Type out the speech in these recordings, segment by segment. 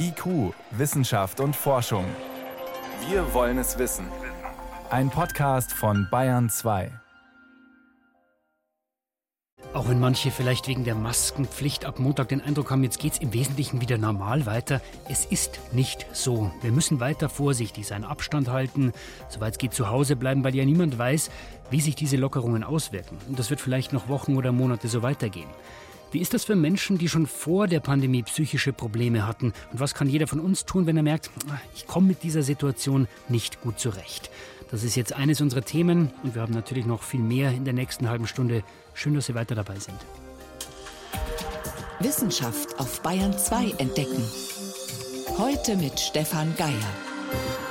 IQ, Wissenschaft und Forschung. Wir wollen es wissen. Ein Podcast von Bayern 2. Auch wenn manche vielleicht wegen der Maskenpflicht ab Montag den Eindruck haben, jetzt geht es im Wesentlichen wieder normal weiter, es ist nicht so. Wir müssen weiter vorsichtig sein, Abstand halten, soweit es geht zu Hause bleiben, weil ja niemand weiß, wie sich diese Lockerungen auswirken. Und das wird vielleicht noch Wochen oder Monate so weitergehen. Wie ist das für Menschen, die schon vor der Pandemie psychische Probleme hatten? Und was kann jeder von uns tun, wenn er merkt, ah, ich komme mit dieser Situation nicht gut zurecht? Das ist jetzt eines unserer Themen und wir haben natürlich noch viel mehr in der nächsten halben Stunde. Schön, dass Sie weiter dabei sind. Wissenschaft auf Bayern 2 entdecken. Heute mit Stefan Geier.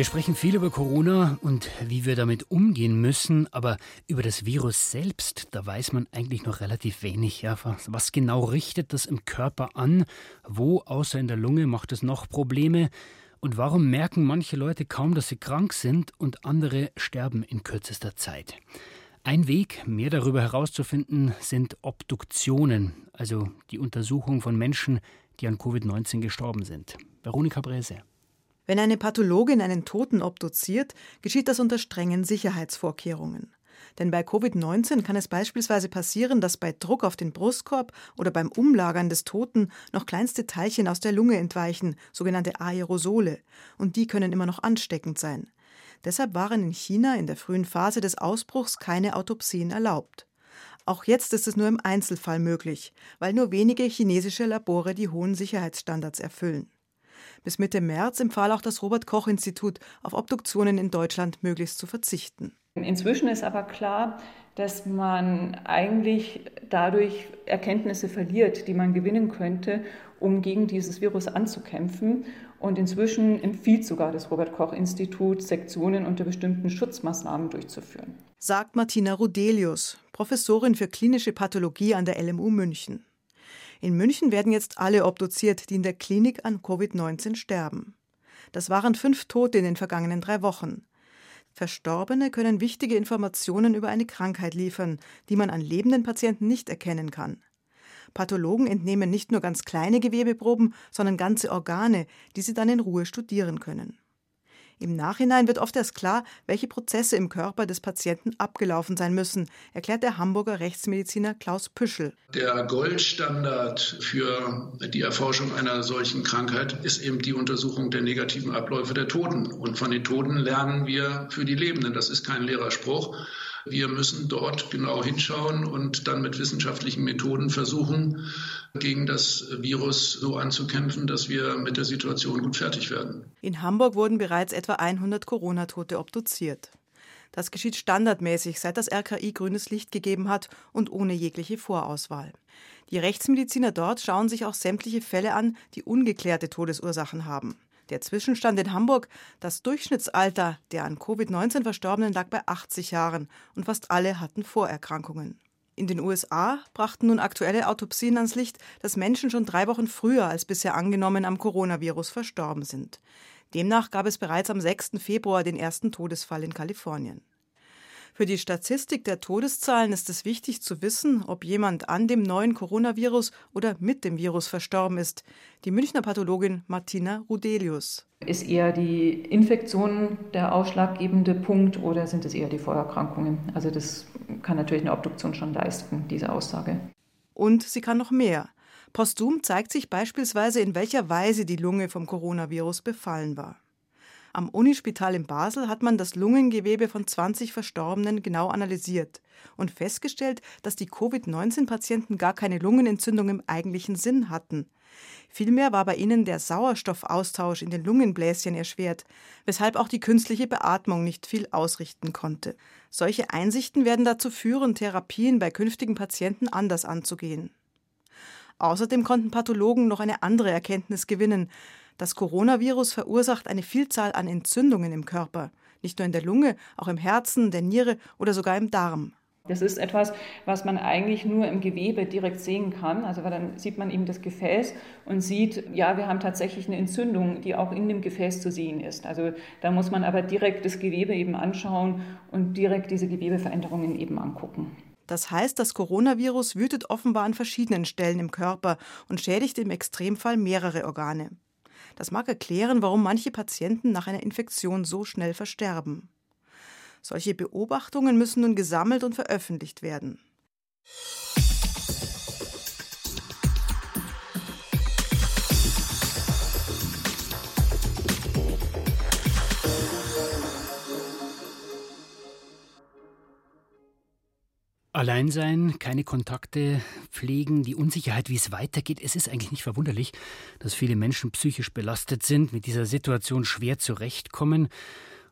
Wir sprechen viel über Corona und wie wir damit umgehen müssen, aber über das Virus selbst, da weiß man eigentlich noch relativ wenig. Ja, was genau richtet das im Körper an? Wo außer in der Lunge macht es noch Probleme? Und warum merken manche Leute kaum, dass sie krank sind und andere sterben in kürzester Zeit? Ein Weg, mehr darüber herauszufinden, sind Obduktionen, also die Untersuchung von Menschen, die an Covid-19 gestorben sind. Veronika Bräse. Wenn eine Pathologin einen Toten obduziert, geschieht das unter strengen Sicherheitsvorkehrungen. Denn bei Covid-19 kann es beispielsweise passieren, dass bei Druck auf den Brustkorb oder beim Umlagern des Toten noch kleinste Teilchen aus der Lunge entweichen, sogenannte Aerosole, und die können immer noch ansteckend sein. Deshalb waren in China in der frühen Phase des Ausbruchs keine Autopsien erlaubt. Auch jetzt ist es nur im Einzelfall möglich, weil nur wenige chinesische Labore die hohen Sicherheitsstandards erfüllen. Bis Mitte März empfahl auch das Robert Koch Institut, auf Obduktionen in Deutschland möglichst zu verzichten. Inzwischen ist aber klar, dass man eigentlich dadurch Erkenntnisse verliert, die man gewinnen könnte, um gegen dieses Virus anzukämpfen. Und inzwischen empfiehlt sogar das Robert Koch Institut, Sektionen unter bestimmten Schutzmaßnahmen durchzuführen. Sagt Martina Rudelius, Professorin für klinische Pathologie an der LMU München. In München werden jetzt alle obduziert, die in der Klinik an Covid-19 sterben. Das waren fünf Tote in den vergangenen drei Wochen. Verstorbene können wichtige Informationen über eine Krankheit liefern, die man an lebenden Patienten nicht erkennen kann. Pathologen entnehmen nicht nur ganz kleine Gewebeproben, sondern ganze Organe, die sie dann in Ruhe studieren können. Im Nachhinein wird oft erst klar, welche Prozesse im Körper des Patienten abgelaufen sein müssen, erklärt der Hamburger Rechtsmediziner Klaus Püschel. Der Goldstandard für die Erforschung einer solchen Krankheit ist eben die Untersuchung der negativen Abläufe der Toten. Und von den Toten lernen wir für die Lebenden. Das ist kein leerer Spruch. Wir müssen dort genau hinschauen und dann mit wissenschaftlichen Methoden versuchen, gegen das Virus so anzukämpfen, dass wir mit der Situation gut fertig werden. In Hamburg wurden bereits etwa 100 Corona-Tote obduziert. Das geschieht standardmäßig, seit das RKI grünes Licht gegeben hat und ohne jegliche Vorauswahl. Die Rechtsmediziner dort schauen sich auch sämtliche Fälle an, die ungeklärte Todesursachen haben. Der Zwischenstand in Hamburg, das Durchschnittsalter der an Covid-19 Verstorbenen lag bei 80 Jahren und fast alle hatten Vorerkrankungen. In den USA brachten nun aktuelle Autopsien ans Licht, dass Menschen schon drei Wochen früher als bisher angenommen am Coronavirus verstorben sind. Demnach gab es bereits am 6. Februar den ersten Todesfall in Kalifornien. Für die Statistik der Todeszahlen ist es wichtig zu wissen, ob jemand an dem neuen Coronavirus oder mit dem Virus verstorben ist. Die Münchner Pathologin Martina Rudelius. Ist eher die Infektion der ausschlaggebende Punkt oder sind es eher die Vorerkrankungen? Also das kann natürlich eine Obduktion schon leisten, diese Aussage. Und sie kann noch mehr. Postum zeigt sich beispielsweise, in welcher Weise die Lunge vom Coronavirus befallen war. Am Unispital in Basel hat man das Lungengewebe von 20 Verstorbenen genau analysiert und festgestellt, dass die Covid-19-Patienten gar keine Lungenentzündung im eigentlichen Sinn hatten. Vielmehr war bei ihnen der Sauerstoffaustausch in den Lungenbläschen erschwert, weshalb auch die künstliche Beatmung nicht viel ausrichten konnte. Solche Einsichten werden dazu führen, Therapien bei künftigen Patienten anders anzugehen. Außerdem konnten Pathologen noch eine andere Erkenntnis gewinnen, das Coronavirus verursacht eine Vielzahl an Entzündungen im Körper, nicht nur in der Lunge, auch im Herzen, der Niere oder sogar im Darm. Das ist etwas, was man eigentlich nur im Gewebe direkt sehen kann. Also weil dann sieht man eben das Gefäß und sieht, ja, wir haben tatsächlich eine Entzündung, die auch in dem Gefäß zu sehen ist. Also da muss man aber direkt das Gewebe eben anschauen und direkt diese Gewebeveränderungen eben angucken. Das heißt, das Coronavirus wütet offenbar an verschiedenen Stellen im Körper und schädigt im Extremfall mehrere Organe. Das mag erklären, warum manche Patienten nach einer Infektion so schnell versterben. Solche Beobachtungen müssen nun gesammelt und veröffentlicht werden. Allein sein, keine Kontakte pflegen, die Unsicherheit, wie es weitergeht. Es ist eigentlich nicht verwunderlich, dass viele Menschen psychisch belastet sind, mit dieser Situation schwer zurechtkommen.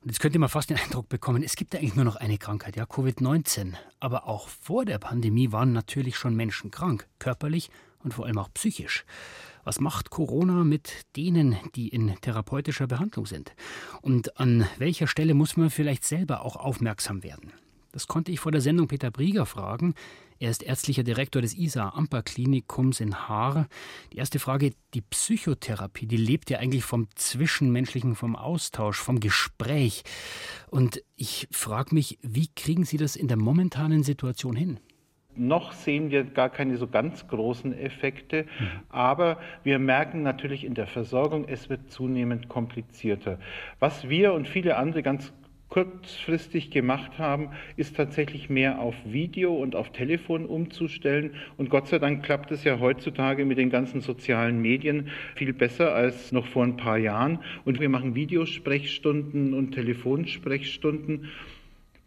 Und jetzt könnte man fast den Eindruck bekommen, es gibt eigentlich nur noch eine Krankheit, ja, Covid-19. Aber auch vor der Pandemie waren natürlich schon Menschen krank, körperlich und vor allem auch psychisch. Was macht Corona mit denen, die in therapeutischer Behandlung sind? Und an welcher Stelle muss man vielleicht selber auch aufmerksam werden? Das konnte ich vor der Sendung Peter Brieger fragen. Er ist ärztlicher Direktor des ISA-Amper-Klinikums in Haar. Die erste Frage, die Psychotherapie, die lebt ja eigentlich vom Zwischenmenschlichen, vom Austausch, vom Gespräch. Und ich frage mich, wie kriegen Sie das in der momentanen Situation hin? Noch sehen wir gar keine so ganz großen Effekte, aber wir merken natürlich in der Versorgung, es wird zunehmend komplizierter. Was wir und viele andere ganz kurzfristig gemacht haben, ist tatsächlich mehr auf Video und auf Telefon umzustellen. Und Gott sei Dank klappt es ja heutzutage mit den ganzen sozialen Medien viel besser als noch vor ein paar Jahren. Und wir machen Videosprechstunden und Telefonsprechstunden.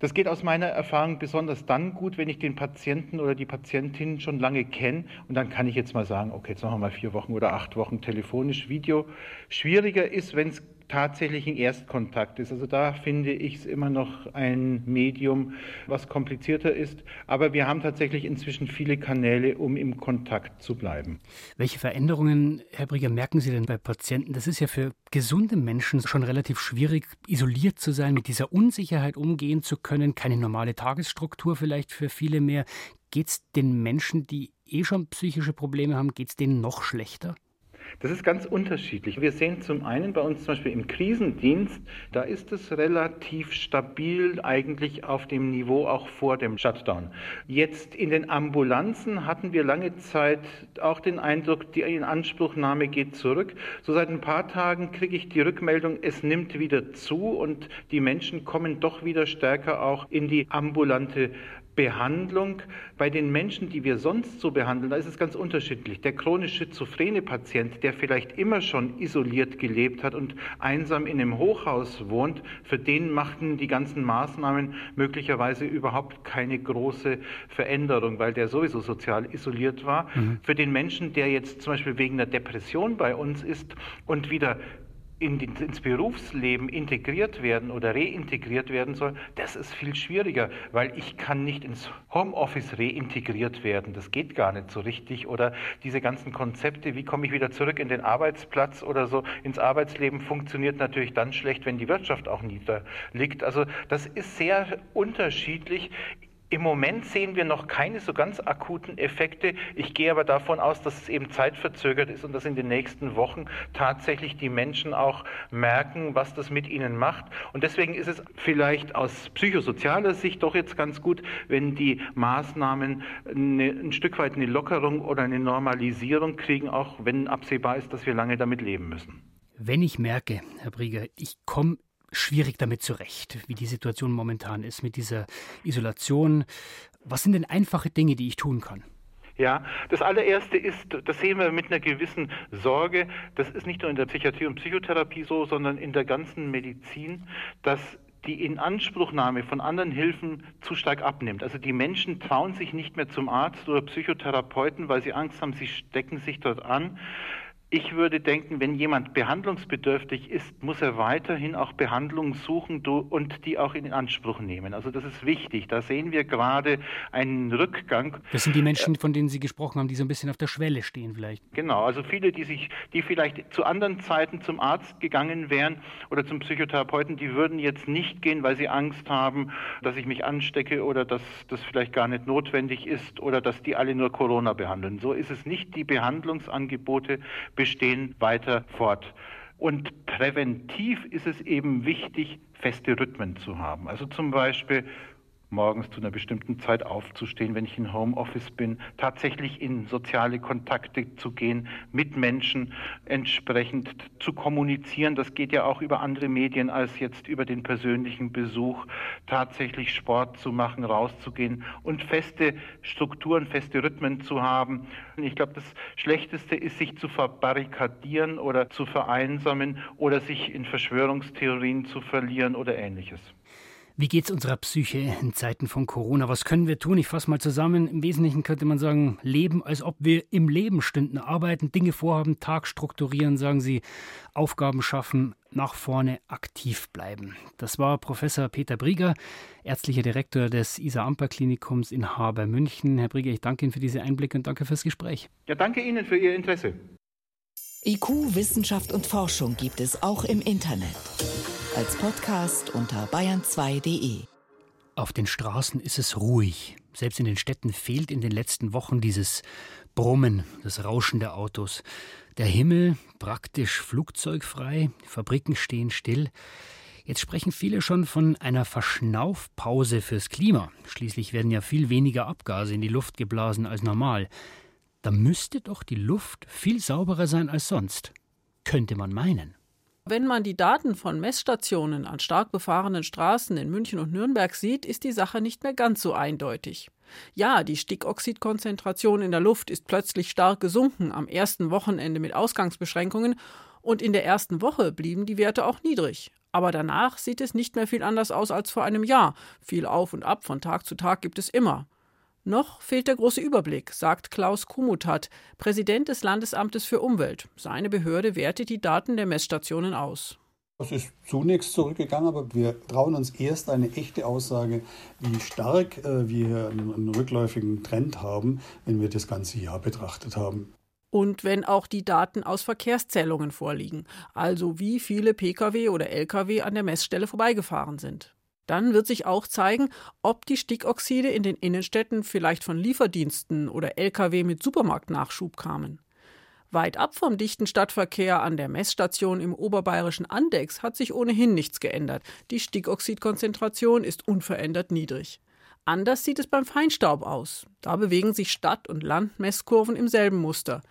Das geht aus meiner Erfahrung besonders dann gut, wenn ich den Patienten oder die Patientin schon lange kenne. Und dann kann ich jetzt mal sagen, okay, jetzt machen wir mal vier Wochen oder acht Wochen telefonisch Video. Schwieriger ist, wenn es tatsächlichen Erstkontakt ist. Also da finde ich es immer noch ein Medium, was komplizierter ist. Aber wir haben tatsächlich inzwischen viele Kanäle, um im Kontakt zu bleiben. Welche Veränderungen, Herr Brieger, merken Sie denn bei Patienten? Das ist ja für gesunde Menschen schon relativ schwierig, isoliert zu sein, mit dieser Unsicherheit umgehen zu können, keine normale Tagesstruktur vielleicht für viele mehr. Geht es den Menschen, die eh schon psychische Probleme haben, geht es denen noch schlechter? Das ist ganz unterschiedlich. Wir sehen zum einen bei uns zum Beispiel im Krisendienst, da ist es relativ stabil eigentlich auf dem Niveau auch vor dem Shutdown. Jetzt in den Ambulanzen hatten wir lange Zeit auch den Eindruck, die Inanspruchnahme geht zurück. So seit ein paar Tagen kriege ich die Rückmeldung, es nimmt wieder zu und die Menschen kommen doch wieder stärker auch in die ambulante Behandlung bei den Menschen, die wir sonst so behandeln, da ist es ganz unterschiedlich. Der chronisch schizophrene Patient, der vielleicht immer schon isoliert gelebt hat und einsam in einem Hochhaus wohnt, für den machten die ganzen Maßnahmen möglicherweise überhaupt keine große Veränderung, weil der sowieso sozial isoliert war. Mhm. Für den Menschen, der jetzt zum Beispiel wegen einer Depression bei uns ist und wieder in die, ins Berufsleben integriert werden oder reintegriert werden soll, das ist viel schwieriger, weil ich kann nicht ins Homeoffice reintegriert werden. Das geht gar nicht so richtig. Oder diese ganzen Konzepte, wie komme ich wieder zurück in den Arbeitsplatz oder so ins Arbeitsleben, funktioniert natürlich dann schlecht, wenn die Wirtschaft auch niederliegt. Also das ist sehr unterschiedlich. Im Moment sehen wir noch keine so ganz akuten Effekte. Ich gehe aber davon aus, dass es eben zeitverzögert ist und dass in den nächsten Wochen tatsächlich die Menschen auch merken, was das mit ihnen macht. Und deswegen ist es vielleicht aus psychosozialer Sicht doch jetzt ganz gut, wenn die Maßnahmen eine, ein Stück weit eine Lockerung oder eine Normalisierung kriegen, auch wenn absehbar ist, dass wir lange damit leben müssen. Wenn ich merke, Herr Brieger, ich komme schwierig damit zurecht, wie die Situation momentan ist mit dieser Isolation. Was sind denn einfache Dinge, die ich tun kann? Ja, das allererste ist, das sehen wir mit einer gewissen Sorge, das ist nicht nur in der Psychiatrie und Psychotherapie so, sondern in der ganzen Medizin, dass die Inanspruchnahme von anderen Hilfen zu stark abnimmt. Also die Menschen trauen sich nicht mehr zum Arzt oder Psychotherapeuten, weil sie Angst haben, sie stecken sich dort an. Ich würde denken, wenn jemand behandlungsbedürftig ist, muss er weiterhin auch Behandlung suchen und die auch in Anspruch nehmen. Also das ist wichtig. Da sehen wir gerade einen Rückgang. Das sind die Menschen, von denen Sie gesprochen haben, die so ein bisschen auf der Schwelle stehen vielleicht. Genau, also viele, die sich, die vielleicht zu anderen Zeiten zum Arzt gegangen wären oder zum Psychotherapeuten, die würden jetzt nicht gehen, weil sie Angst haben, dass ich mich anstecke oder dass das vielleicht gar nicht notwendig ist oder dass die alle nur Corona behandeln. So ist es nicht. Die Behandlungsangebote bestehen weiter fort. Und präventiv ist es eben wichtig, feste Rhythmen zu haben. Also zum Beispiel morgens zu einer bestimmten Zeit aufzustehen, wenn ich in Homeoffice bin, tatsächlich in soziale Kontakte zu gehen, mit Menschen entsprechend zu kommunizieren. Das geht ja auch über andere Medien als jetzt über den persönlichen Besuch, tatsächlich Sport zu machen, rauszugehen und feste Strukturen, feste Rhythmen zu haben. Ich glaube, das Schlechteste ist, sich zu verbarrikadieren oder zu vereinsamen oder sich in Verschwörungstheorien zu verlieren oder ähnliches. Wie geht es unserer Psyche in Zeiten von Corona? Was können wir tun? Ich fasse mal zusammen. Im Wesentlichen könnte man sagen, leben, als ob wir im Leben stünden, arbeiten, Dinge vorhaben, Tag strukturieren, sagen Sie, Aufgaben schaffen, nach vorne aktiv bleiben. Das war Professor Peter Brieger, ärztlicher Direktor des Isar-Amper-Klinikums in Haber, München. Herr Brieger, ich danke Ihnen für diese Einblicke und danke fürs Gespräch. Ja, danke Ihnen für Ihr Interesse. IQ, Wissenschaft und Forschung gibt es auch im Internet als Podcast unter bayern2.de. Auf den Straßen ist es ruhig. Selbst in den Städten fehlt in den letzten Wochen dieses Brummen, das Rauschen der Autos. Der Himmel praktisch flugzeugfrei, Fabriken stehen still. Jetzt sprechen viele schon von einer Verschnaufpause fürs Klima. Schließlich werden ja viel weniger Abgase in die Luft geblasen als normal. Da müsste doch die Luft viel sauberer sein als sonst. Könnte man meinen. Wenn man die Daten von Messstationen an stark befahrenen Straßen in München und Nürnberg sieht, ist die Sache nicht mehr ganz so eindeutig. Ja, die Stickoxidkonzentration in der Luft ist plötzlich stark gesunken am ersten Wochenende mit Ausgangsbeschränkungen und in der ersten Woche blieben die Werte auch niedrig. Aber danach sieht es nicht mehr viel anders aus als vor einem Jahr. Viel auf und ab von Tag zu Tag gibt es immer. Noch fehlt der große Überblick, sagt Klaus Kumutat, Präsident des Landesamtes für Umwelt. Seine Behörde wertet die Daten der Messstationen aus. Es ist zunächst zurückgegangen, aber wir trauen uns erst eine echte Aussage, wie stark äh, wir einen rückläufigen Trend haben, wenn wir das ganze Jahr betrachtet haben. Und wenn auch die Daten aus Verkehrszählungen vorliegen, also wie viele Pkw oder Lkw an der Messstelle vorbeigefahren sind. Dann wird sich auch zeigen, ob die Stickoxide in den Innenstädten vielleicht von Lieferdiensten oder Lkw mit Supermarktnachschub kamen. Weit ab vom dichten Stadtverkehr an der Messstation im oberbayerischen Andex hat sich ohnehin nichts geändert. Die Stickoxidkonzentration ist unverändert niedrig. Anders sieht es beim Feinstaub aus. Da bewegen sich Stadt- und Landmesskurven im selben Muster.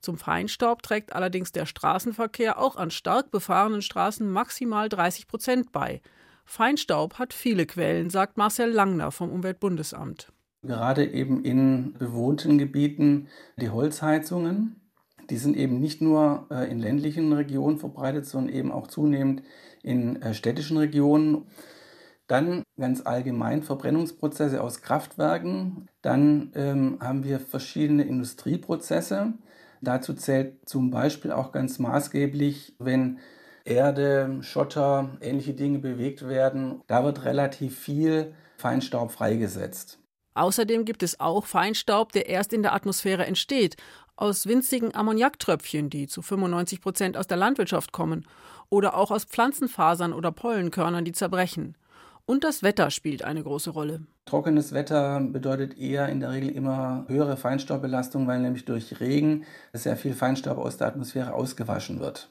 Zum Feinstaub trägt allerdings der Straßenverkehr auch an stark befahrenen Straßen maximal 30 Prozent bei. Feinstaub hat viele Quellen, sagt Marcel Langner vom Umweltbundesamt. Gerade eben in bewohnten Gebieten die Holzheizungen, die sind eben nicht nur äh, in ländlichen Regionen verbreitet, sondern eben auch zunehmend in äh, städtischen Regionen. Dann ganz allgemein Verbrennungsprozesse aus Kraftwerken. Dann ähm, haben wir verschiedene Industrieprozesse. Dazu zählt zum Beispiel auch ganz maßgeblich, wenn Erde, Schotter, ähnliche Dinge bewegt werden. Da wird relativ viel Feinstaub freigesetzt. Außerdem gibt es auch Feinstaub, der erst in der Atmosphäre entsteht, aus winzigen Ammoniaktröpfchen, die zu 95 Prozent aus der Landwirtschaft kommen, oder auch aus Pflanzenfasern oder Pollenkörnern, die zerbrechen. Und das Wetter spielt eine große Rolle. Trockenes Wetter bedeutet eher in der Regel immer höhere Feinstaubbelastung, weil nämlich durch Regen sehr viel Feinstaub aus der Atmosphäre ausgewaschen wird.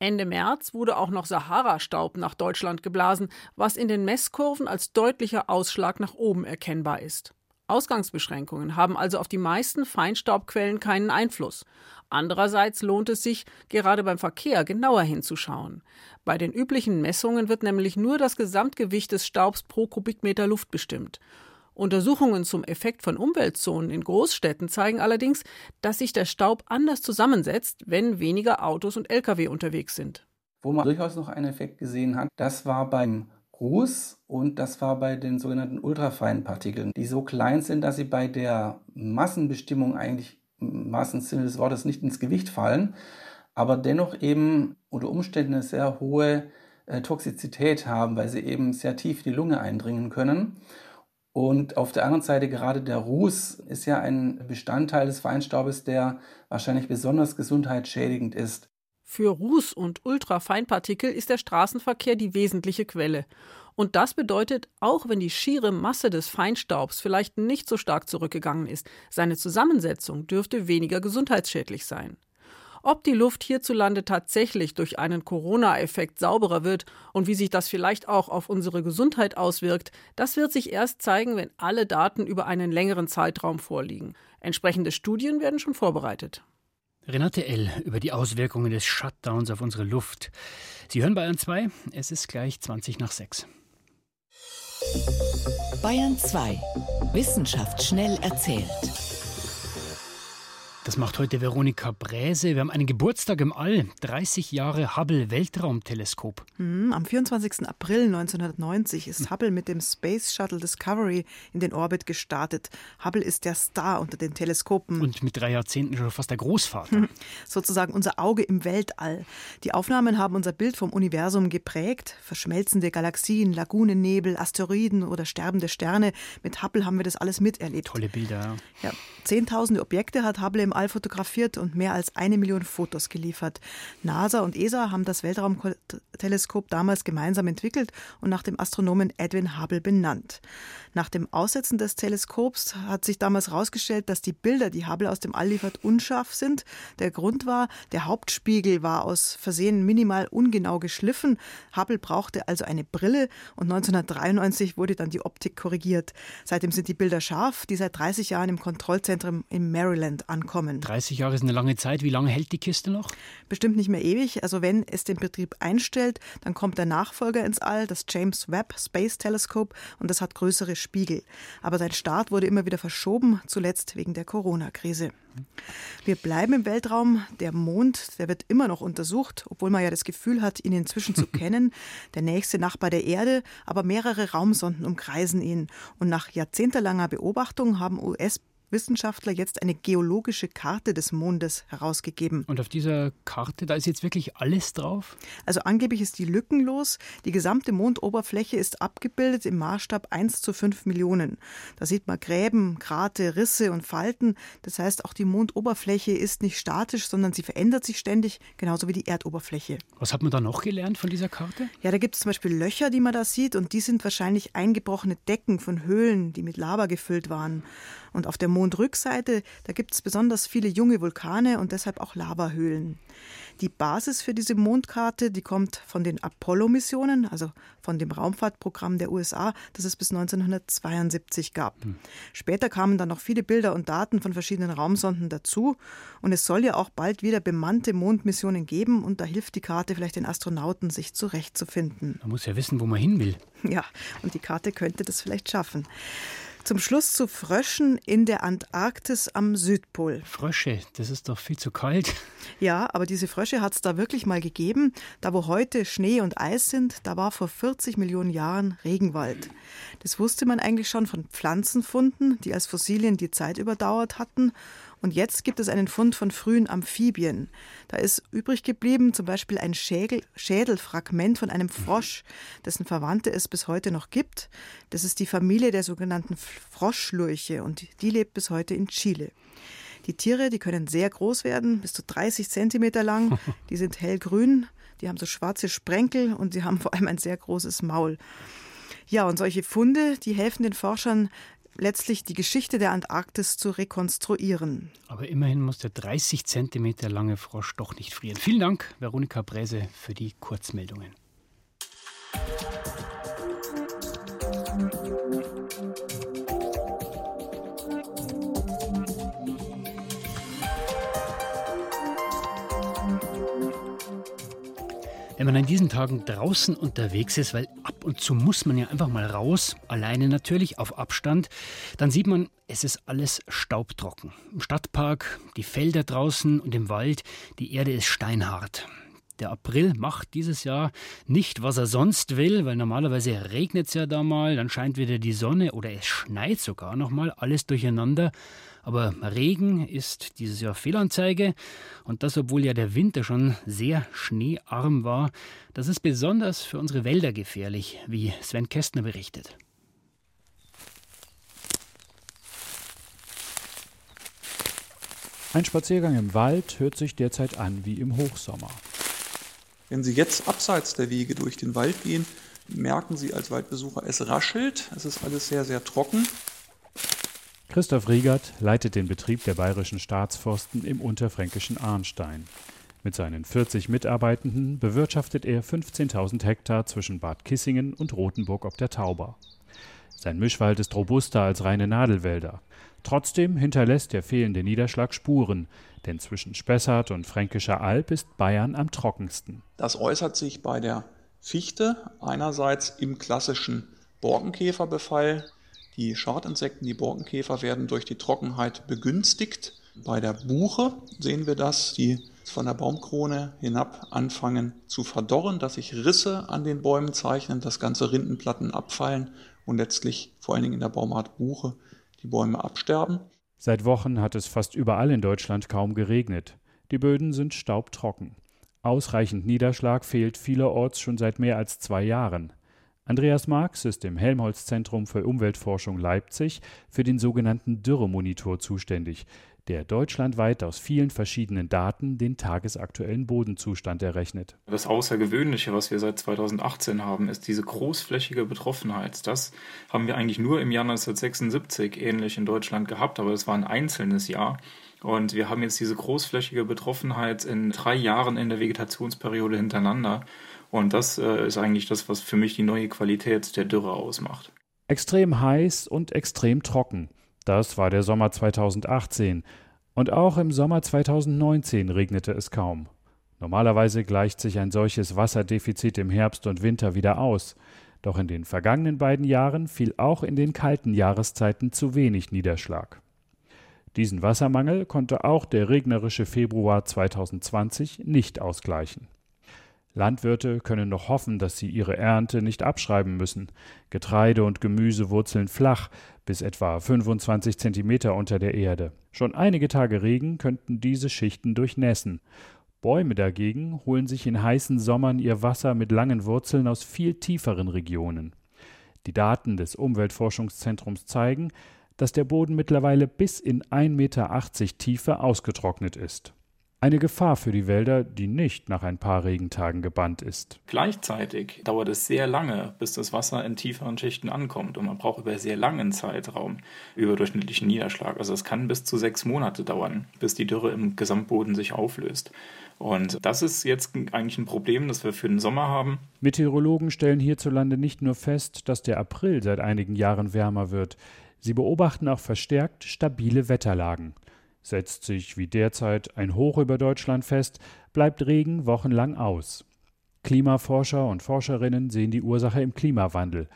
Ende März wurde auch noch Sahara-Staub nach Deutschland geblasen, was in den Messkurven als deutlicher Ausschlag nach oben erkennbar ist. Ausgangsbeschränkungen haben also auf die meisten Feinstaubquellen keinen Einfluss. Andererseits lohnt es sich, gerade beim Verkehr genauer hinzuschauen. Bei den üblichen Messungen wird nämlich nur das Gesamtgewicht des Staubs pro Kubikmeter Luft bestimmt. Untersuchungen zum Effekt von Umweltzonen in Großstädten zeigen allerdings, dass sich der Staub anders zusammensetzt, wenn weniger Autos und Lkw unterwegs sind. Wo man durchaus noch einen Effekt gesehen hat, das war beim Ruß und das war bei den sogenannten ultrafeinen Partikeln, die so klein sind, dass sie bei der Massenbestimmung eigentlich im wahrsten des Wortes nicht ins Gewicht fallen, aber dennoch eben unter Umständen eine sehr hohe äh, Toxizität haben, weil sie eben sehr tief in die Lunge eindringen können. Und auf der anderen Seite gerade der Ruß ist ja ein Bestandteil des Feinstaubes, der wahrscheinlich besonders gesundheitsschädigend ist. Für Ruß und Ultrafeinpartikel ist der Straßenverkehr die wesentliche Quelle. Und das bedeutet, auch wenn die schiere Masse des Feinstaubs vielleicht nicht so stark zurückgegangen ist, seine Zusammensetzung dürfte weniger gesundheitsschädlich sein. Ob die Luft hierzulande tatsächlich durch einen Corona-Effekt sauberer wird und wie sich das vielleicht auch auf unsere Gesundheit auswirkt, das wird sich erst zeigen, wenn alle Daten über einen längeren Zeitraum vorliegen. Entsprechende Studien werden schon vorbereitet. Renate L. über die Auswirkungen des Shutdowns auf unsere Luft. Sie hören Bayern 2, es ist gleich 20 nach 6. Bayern 2. Wissenschaft schnell erzählt. Das macht heute Veronika Bräse. Wir haben einen Geburtstag im All. 30 Jahre Hubble Weltraumteleskop. Hm, am 24. April 1990 ist Hubble mit dem Space Shuttle Discovery in den Orbit gestartet. Hubble ist der Star unter den Teleskopen. Und mit drei Jahrzehnten schon fast der Großvater. Hm, sozusagen unser Auge im Weltall. Die Aufnahmen haben unser Bild vom Universum geprägt. Verschmelzende Galaxien, Lagunennebel, Asteroiden oder sterbende Sterne. Mit Hubble haben wir das alles miterlebt. Tolle Bilder. Ja, zehntausende Objekte hat Hubble im All fotografiert und mehr als eine Million Fotos geliefert. NASA und ESA haben das Weltraumteleskop damals gemeinsam entwickelt und nach dem Astronomen Edwin Hubble benannt. Nach dem Aussetzen des Teleskops hat sich damals herausgestellt, dass die Bilder, die Hubble aus dem All liefert, unscharf sind. Der Grund war, der Hauptspiegel war aus Versehen minimal ungenau geschliffen. Hubble brauchte also eine Brille und 1993 wurde dann die Optik korrigiert. Seitdem sind die Bilder scharf, die seit 30 Jahren im Kontrollzentrum in Maryland ankommen. 30 Jahre ist eine lange Zeit. Wie lange hält die Kiste noch? Bestimmt nicht mehr ewig. Also wenn es den Betrieb einstellt, dann kommt der Nachfolger ins All, das James Webb Space Telescope und das hat größere Spiegel. Aber sein Start wurde immer wieder verschoben, zuletzt wegen der Corona-Krise. Wir bleiben im Weltraum. Der Mond, der wird immer noch untersucht, obwohl man ja das Gefühl hat, ihn inzwischen zu kennen. Der nächste Nachbar der Erde, aber mehrere Raumsonden umkreisen ihn. Und nach jahrzehntelanger Beobachtung haben US Wissenschaftler jetzt eine geologische Karte des Mondes herausgegeben. Und auf dieser Karte, da ist jetzt wirklich alles drauf? Also angeblich ist die lückenlos. Die gesamte Mondoberfläche ist abgebildet im Maßstab 1 zu 5 Millionen. Da sieht man Gräben, Grate, Risse und Falten. Das heißt, auch die Mondoberfläche ist nicht statisch, sondern sie verändert sich ständig, genauso wie die Erdoberfläche. Was hat man da noch gelernt von dieser Karte? Ja, da gibt es zum Beispiel Löcher, die man da sieht, und die sind wahrscheinlich eingebrochene Decken von Höhlen, die mit Lava gefüllt waren. Und auf der Mondrückseite, da gibt es besonders viele junge Vulkane und deshalb auch Lavahöhlen. Die Basis für diese Mondkarte, die kommt von den Apollo-Missionen, also von dem Raumfahrtprogramm der USA, das es bis 1972 gab. Hm. Später kamen dann noch viele Bilder und Daten von verschiedenen Raumsonden dazu. Und es soll ja auch bald wieder bemannte Mondmissionen geben. Und da hilft die Karte vielleicht den Astronauten, sich zurechtzufinden. Man muss ja wissen, wo man hin will. Ja, und die Karte könnte das vielleicht schaffen. Zum Schluss zu Fröschen in der Antarktis am Südpol. Frösche, das ist doch viel zu kalt. Ja, aber diese Frösche hat es da wirklich mal gegeben. Da, wo heute Schnee und Eis sind, da war vor 40 Millionen Jahren Regenwald. Das wusste man eigentlich schon von Pflanzenfunden, die als Fossilien die Zeit überdauert hatten. Und jetzt gibt es einen Fund von frühen Amphibien. Da ist übrig geblieben zum Beispiel ein Schädel, Schädelfragment von einem Frosch, dessen Verwandte es bis heute noch gibt. Das ist die Familie der sogenannten Froschlurche und die lebt bis heute in Chile. Die Tiere, die können sehr groß werden, bis zu 30 Zentimeter lang. Die sind hellgrün, die haben so schwarze Sprenkel und sie haben vor allem ein sehr großes Maul. Ja, und solche Funde, die helfen den Forschern letztlich die Geschichte der Antarktis zu rekonstruieren. Aber immerhin muss der 30 Zentimeter lange Frosch doch nicht frieren. Vielen Dank, Veronika Bräse, für die Kurzmeldungen. Wenn man an diesen Tagen draußen unterwegs ist, weil ab und zu muss man ja einfach mal raus, alleine natürlich, auf Abstand, dann sieht man, es ist alles staubtrocken. Im Stadtpark, die Felder draußen und im Wald, die Erde ist steinhart. Der April macht dieses Jahr nicht, was er sonst will, weil normalerweise regnet es ja da mal, dann scheint wieder die Sonne oder es schneit sogar noch mal, alles durcheinander. Aber Regen ist dieses Jahr Fehlanzeige und das, obwohl ja der Winter schon sehr schneearm war. Das ist besonders für unsere Wälder gefährlich, wie Sven Kästner berichtet. Ein Spaziergang im Wald hört sich derzeit an wie im Hochsommer. Wenn Sie jetzt abseits der Wege durch den Wald gehen, merken Sie als Waldbesucher, es raschelt, es ist alles sehr, sehr trocken. Christoph Riegert leitet den Betrieb der bayerischen Staatsforsten im unterfränkischen Arnstein. Mit seinen 40 Mitarbeitenden bewirtschaftet er 15.000 Hektar zwischen Bad Kissingen und Rothenburg ob der Tauber. Sein Mischwald ist robuster als reine Nadelwälder. Trotzdem hinterlässt der fehlende Niederschlag Spuren, denn zwischen Spessart und Fränkischer Alb ist Bayern am trockensten. Das äußert sich bei der Fichte einerseits im klassischen Borkenkäferbefall. Die Schadinsekten, die Borkenkäfer werden durch die Trockenheit begünstigt. Bei der Buche sehen wir das, die von der Baumkrone hinab anfangen zu verdorren, dass sich Risse an den Bäumen zeichnen, dass ganze Rindenplatten abfallen und letztlich vor allen Dingen in der Baumart Buche die Bäume absterben. Seit Wochen hat es fast überall in Deutschland kaum geregnet. Die Böden sind staubtrocken. Ausreichend Niederschlag fehlt vielerorts schon seit mehr als zwei Jahren. Andreas Marx ist im Helmholtz-Zentrum für Umweltforschung Leipzig für den sogenannten Dürremonitor zuständig, der deutschlandweit aus vielen verschiedenen Daten den tagesaktuellen Bodenzustand errechnet. Das Außergewöhnliche, was wir seit 2018 haben, ist diese großflächige Betroffenheit. Das haben wir eigentlich nur im Jahr 1976 ähnlich in Deutschland gehabt, aber es war ein einzelnes Jahr. Und wir haben jetzt diese großflächige Betroffenheit in drei Jahren in der Vegetationsperiode hintereinander. Und das äh, ist eigentlich das, was für mich die neue Qualität der Dürre ausmacht. Extrem heiß und extrem trocken. Das war der Sommer 2018. Und auch im Sommer 2019 regnete es kaum. Normalerweise gleicht sich ein solches Wasserdefizit im Herbst und Winter wieder aus. Doch in den vergangenen beiden Jahren fiel auch in den kalten Jahreszeiten zu wenig Niederschlag. Diesen Wassermangel konnte auch der regnerische Februar 2020 nicht ausgleichen. Landwirte können noch hoffen, dass sie ihre Ernte nicht abschreiben müssen. Getreide und Gemüse wurzeln flach, bis etwa 25 Zentimeter unter der Erde. Schon einige Tage Regen könnten diese Schichten durchnässen. Bäume dagegen holen sich in heißen Sommern ihr Wasser mit langen Wurzeln aus viel tieferen Regionen. Die Daten des Umweltforschungszentrums zeigen, dass der Boden mittlerweile bis in 1,80 Meter Tiefe ausgetrocknet ist. Eine Gefahr für die Wälder, die nicht nach ein paar Regentagen gebannt ist. Gleichzeitig dauert es sehr lange, bis das Wasser in tieferen Schichten ankommt und man braucht über sehr langen Zeitraum überdurchschnittlichen Niederschlag. Also es kann bis zu sechs Monate dauern, bis die Dürre im Gesamtboden sich auflöst. Und das ist jetzt eigentlich ein Problem, das wir für den Sommer haben. Meteorologen stellen hierzulande nicht nur fest, dass der April seit einigen Jahren wärmer wird. Sie beobachten auch verstärkt stabile Wetterlagen. Setzt sich wie derzeit ein Hoch über Deutschland fest, bleibt Regen wochenlang aus. Klimaforscher und Forscherinnen sehen die Ursache im Klimawandel.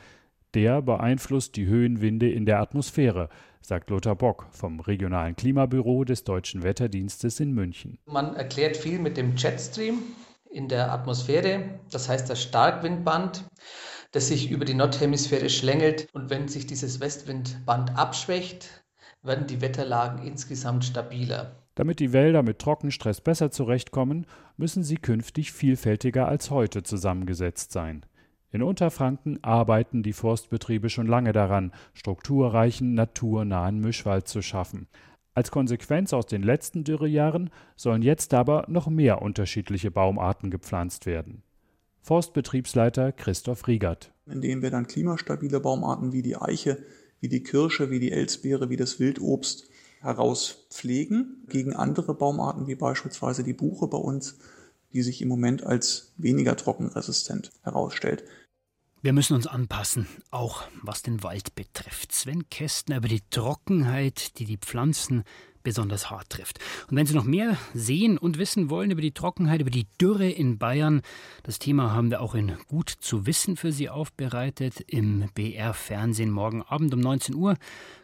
Der beeinflusst die Höhenwinde in der Atmosphäre, sagt Lothar Bock vom regionalen Klimabüro des Deutschen Wetterdienstes in München. Man erklärt viel mit dem Jetstream in der Atmosphäre, das heißt das Starkwindband das sich über die Nordhemisphäre schlängelt. Und wenn sich dieses Westwindband abschwächt, werden die Wetterlagen insgesamt stabiler. Damit die Wälder mit Trockenstress besser zurechtkommen, müssen sie künftig vielfältiger als heute zusammengesetzt sein. In Unterfranken arbeiten die Forstbetriebe schon lange daran, strukturreichen, naturnahen Mischwald zu schaffen. Als Konsequenz aus den letzten Dürrejahren sollen jetzt aber noch mehr unterschiedliche Baumarten gepflanzt werden. Forstbetriebsleiter Christoph Riegert. Indem wir dann klimastabile Baumarten wie die Eiche, wie die Kirsche, wie die Elsbeere, wie das Wildobst herauspflegen gegen andere Baumarten wie beispielsweise die Buche bei uns, die sich im Moment als weniger trockenresistent herausstellt. Wir müssen uns anpassen, auch was den Wald betrifft. Sven Kästner über die Trockenheit, die die Pflanzen besonders hart trifft. Und wenn Sie noch mehr sehen und wissen wollen über die Trockenheit, über die Dürre in Bayern, das Thema haben wir auch in Gut zu wissen für Sie aufbereitet im BR-Fernsehen morgen Abend um 19 Uhr.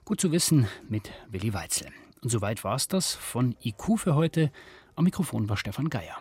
Gut zu wissen mit Willi Weitzel. Und soweit war es das von IQ für heute. Am Mikrofon war Stefan Geier.